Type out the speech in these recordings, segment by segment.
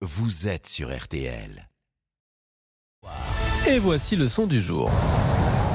vous êtes sur RTL. Et voici le son du jour.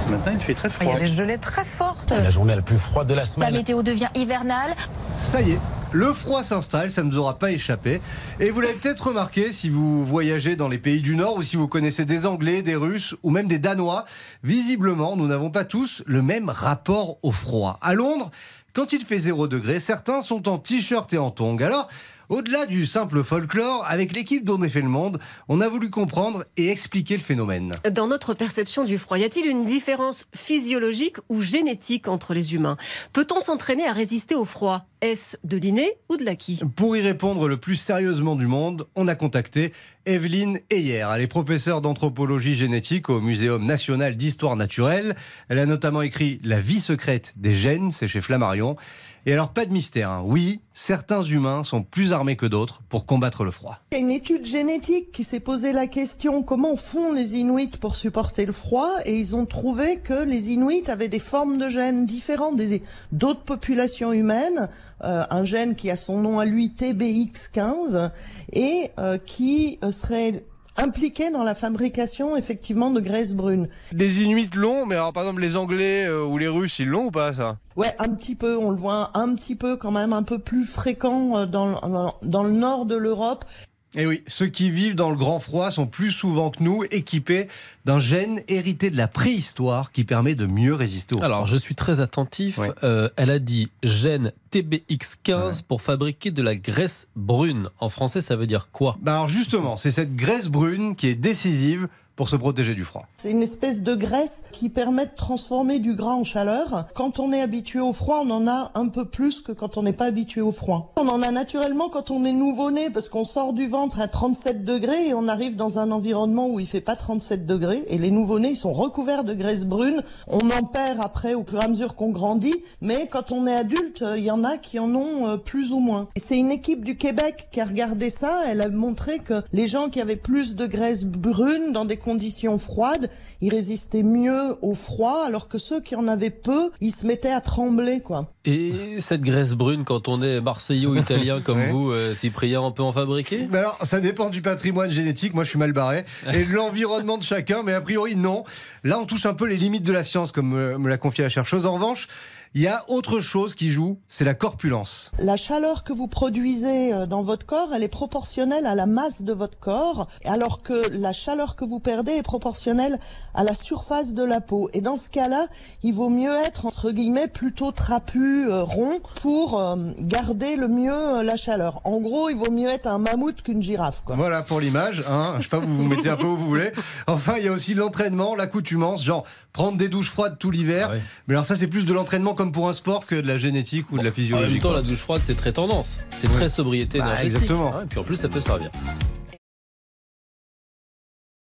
Ce matin, il fait très Il y froid. a des gelées très fortes. C'est la journée la plus froide de la La semaine. météo devient hivernale. Ça y est, le froid s'installe, ça ne nous aura pas échappé. Et vous l'avez peut-être remarqué si vous voyagez dans les pays du Nord ou si vous connaissez des Anglais, des Russes ou même des Danois. Visiblement, nous n'avons pas tous le même rapport au froid. À Londres, quand il fait 0 degré, certains sont en t-shirt et en tongs. Alors, au-delà du simple folklore, avec l'équipe dont est fait le monde, on a voulu comprendre et expliquer le phénomène. Dans notre perception du froid, y a-t-il une différence physiologique ou génétique entre les humains? Peut-on s'entraîner à résister au froid? Est-ce de l'inné ou de l'acquis Pour y répondre le plus sérieusement du monde, on a contacté Evelyne Heyer. Elle est professeure d'anthropologie génétique au Muséum national d'histoire naturelle. Elle a notamment écrit La vie secrète des gènes, c'est chez Flammarion. Et alors, pas de mystère, hein. oui, certains humains sont plus armés que d'autres pour combattre le froid. Il y a une étude génétique qui s'est posé la question comment font les Inuits pour supporter le froid? Et ils ont trouvé que les Inuits avaient des formes de gènes différentes des d'autres populations humaines, euh, un gène qui a son nom à lui TBX15 et euh, qui euh, serait impliqué dans la fabrication effectivement de graisse brune. Les Inuits l'ont, mais alors par exemple les Anglais euh, ou les Russes, ils l'ont ou pas ça? Ouais, un petit peu, on le voit un petit peu quand même, un peu plus fréquent euh, dans, dans, dans le nord de l'Europe. Et Eh oui, ceux qui vivent dans le grand froid sont plus souvent que nous équipés d'un gène hérité de la préhistoire qui permet de mieux résister au froid. Alors, je suis très attentif. Euh, elle a dit gène TBX15 pour fabriquer de la graisse brune. En français, ça veut dire quoi? Bah alors justement, c'est cette graisse brune qui est décisive pour se protéger du froid. C'est une espèce de graisse qui permet de transformer du gras en chaleur. Quand on est habitué au froid, on en a un peu plus que quand on n'est pas habitué au froid. On en a naturellement quand on est nouveau-né parce qu'on sort du ventre à 37 degrés et on arrive dans un environnement où il fait pas 37 degrés et les nouveau-nés ils sont recouverts de graisse brune. On en perd après au fur et à mesure qu'on grandit, mais quand on est adulte, euh, il y en a qui en ont euh, plus ou moins. C'est une équipe du Québec qui a regardé ça, elle a montré que les gens qui avaient plus de graisse brune dans des conditions froides, ils résistaient mieux au froid, alors que ceux qui en avaient peu, ils se mettaient à trembler, quoi. Et cette graisse brune, quand on est marseillais ou italien comme Ouais. vous, euh, Cyprien, on peut en fabriquer? Mais alors, ça dépend du patrimoine génétique, moi je suis mal barré, et de l'environnement de chacun, mais a priori non. Là, on touche un peu les limites de la science, comme me, me l'a confié la chercheuse. En revanche, il y a autre chose qui joue, c'est la corpulence. La chaleur que vous produisez euh, dans votre corps, elle est proportionnelle à la masse de votre corps, alors que la chaleur que vous perdez est proportionnelle à la surface de la peau. Et dans ce cas-là, il vaut mieux être, entre guillemets, plutôt trapu, euh, rond, pour euh, garder le mieux euh, la chaleur. En gros, il vaut mieux être un mammouth qu'une girafe, quoi. Voilà pour l'image, hein. je sais pas, vous vous mettez un peu où vous voulez. Enfin, il y a aussi l'entraînement, l'accoutumance, genre prendre des douches froides tout l'hiver. Ah. Mais alors ça, c'est plus de l'entraînement comme pour un sport que de la génétique ou de la En physiologie. même temps, quoi. la douche froide, c'est très tendance. C'est très sobriété Bah, énergétique. exactement. Et puis en plus, ça peut servir.